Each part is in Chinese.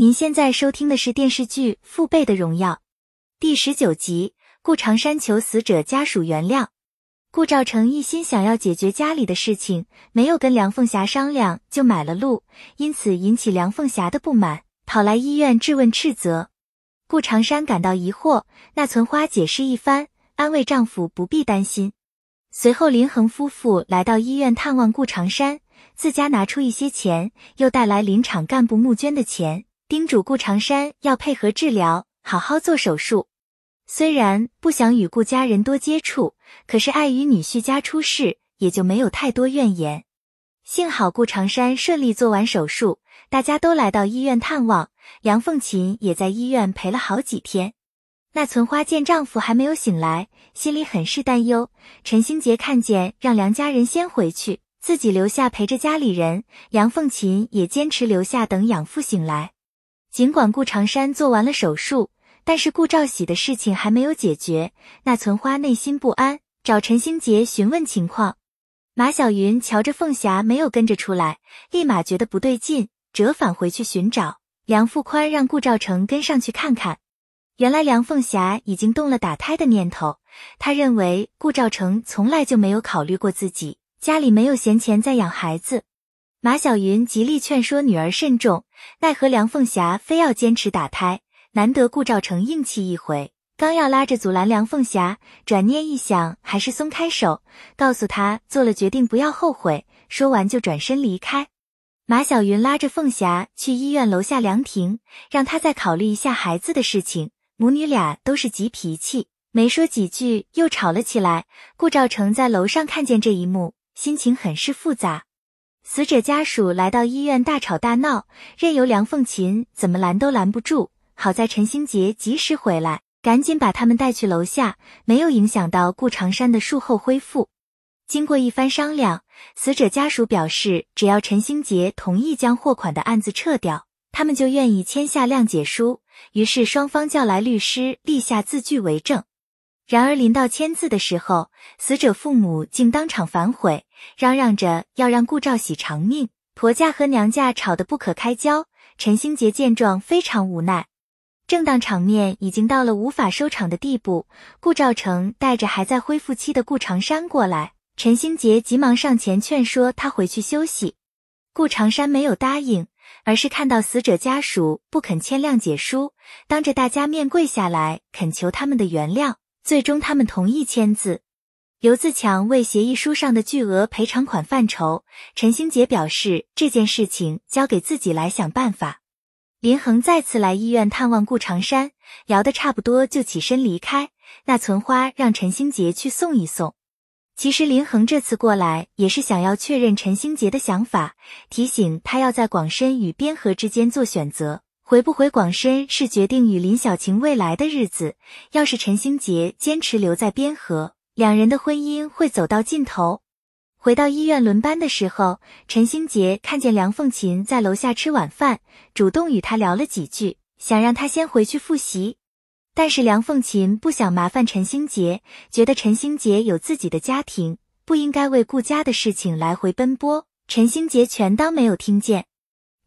您现在收听的是电视剧《父辈的荣耀》第十九集。顾长山求死者家属原谅。顾兆成一心想要解决家里的事情，没有跟梁凤霞商量就买了路，因此引起梁凤霞的不满，跑来医院质问斥责。顾长山感到疑惑，那存花解释一番，安慰丈夫不必担心。随后林恒夫妇来到医院探望顾长山，自家拿出一些钱，又带来林场干部募捐的钱。叮嘱顾长山要配合治疗，好好做手术。虽然不想与顾家人多接触，可是碍于女婿家出事，也就没有太多怨言。幸好顾长山顺利做完手术，大家都来到医院探望。梁凤琴也在医院陪了好几天。那存花见丈夫还没有醒来，心里很是担忧。陈兴杰看见，让梁家人先回去，自己留下陪着家里人。梁凤琴也坚持留下等养父醒来。尽管顾长山做完了手术，但是顾兆喜的事情还没有解决。那存花内心不安，找陈星杰询问情况。马小云瞧着凤霞没有跟着出来，立马觉得不对劲，折返回去寻找梁富宽，让顾兆成跟上去看看。原来梁凤霞已经动了打胎的念头，他认为顾兆成从来就没有考虑过自己，家里没有闲钱再养孩子。马小云极力劝说女儿慎重，奈何梁凤霞非要坚持打胎。难得顾兆成硬气一回，刚要拉着阻拦梁凤霞，转念一想，还是松开手，告诉她做了决定不要后悔。说完就转身离开。马小云拉着凤霞去医院楼下凉亭，让她再考虑一下孩子的事情。母女俩都是急脾气，没说几句又吵了起来。顾兆成在楼上看见这一幕，心情很是复杂。死者家属来到医院大吵大闹，任由梁凤琴怎么拦都拦不住。好在陈星杰及时回来，赶紧把他们带去楼下，没有影响到顾长山的术后恢复。经过一番商量，死者家属表示，只要陈星杰同意将货款的案子撤掉，他们就愿意签下谅解书。于是双方叫来律师，立下字据为证。然而临到签字的时候，死者父母竟当场反悔，嚷嚷着要让顾兆喜偿命。婆家和娘家吵得不可开交。陈兴杰见状非常无奈，正当场面已经到了无法收场的地步。顾兆成带着还在恢复期的顾长山过来，陈兴杰急忙上前劝说他回去休息。顾长山没有答应，而是看到死者家属不肯签谅解书，当着大家面跪下来恳求他们的原谅。最终，他们同意签字。刘自强为协议书上的巨额赔偿款犯愁，陈星杰表示这件事情交给自己来想办法。林恒再次来医院探望顾长山，聊得差不多就起身离开。那存花让陈星杰去送一送。其实林恒这次过来也是想要确认陈星杰的想法，提醒他要在广深与边河之间做选择。回不回广深是决定与林小晴未来的日子。要是陈星杰坚持留在边河，两人的婚姻会走到尽头。回到医院轮班的时候，陈星杰看见梁凤琴在楼下吃晚饭，主动与他聊了几句，想让他先回去复习。但是梁凤琴不想麻烦陈星杰，觉得陈星杰有自己的家庭，不应该为顾家的事情来回奔波。陈星杰全当没有听见。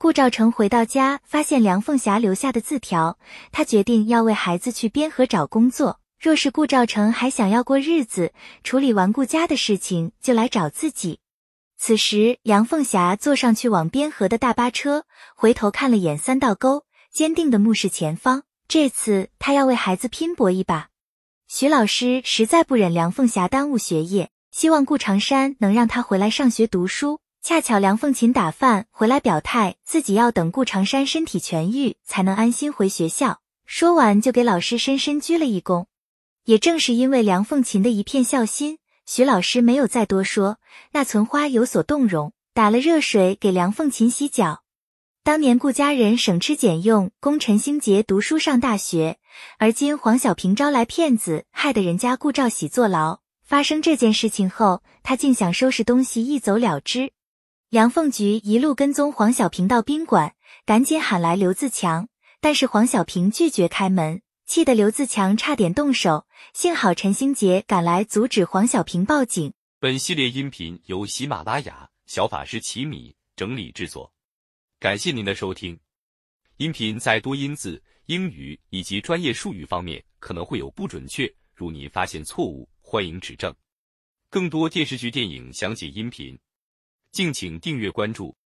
顾兆成回到家，发现梁凤霞留下的字条，他决定要为孩子去边河找工作。若是顾兆成还想要过日子，处理完顾家的事情就来找自己。此时，梁凤霞坐上去往边河的大巴车，回头看了眼三道沟，坚定的目视前方。这次他要为孩子拼搏一把。徐老师实在不忍梁凤霞耽误学业，希望顾长山能让他回来上学读书。恰巧梁凤琴打饭回来，表态自己要等顾长山身体痊愈才能安心回学校。说完就给老师深深鞠了一躬。也正是因为梁凤琴的一片孝心，徐老师没有再多说。那存花有所动容，打了热水给梁凤琴洗脚。当年顾家人省吃俭用供陈兴杰读书上大学，而今黄小平招来骗子，害得人家顾兆喜坐牢。发生这件事情后，他竟想收拾东西一走了之。梁凤菊一路跟踪黄小平到宾馆，赶紧喊来刘自强，但是黄小平拒绝开门，气得刘自强差点动手。幸好陈星杰赶来阻止黄小平报警。本系列音频由喜马拉雅小法师奇米整理制作，感谢您的收听。音频在多音字、英语以及专业术语方面可能会有不准确，如您发现错误，欢迎指正。更多电视剧、电影详解音频，敬请订阅关注。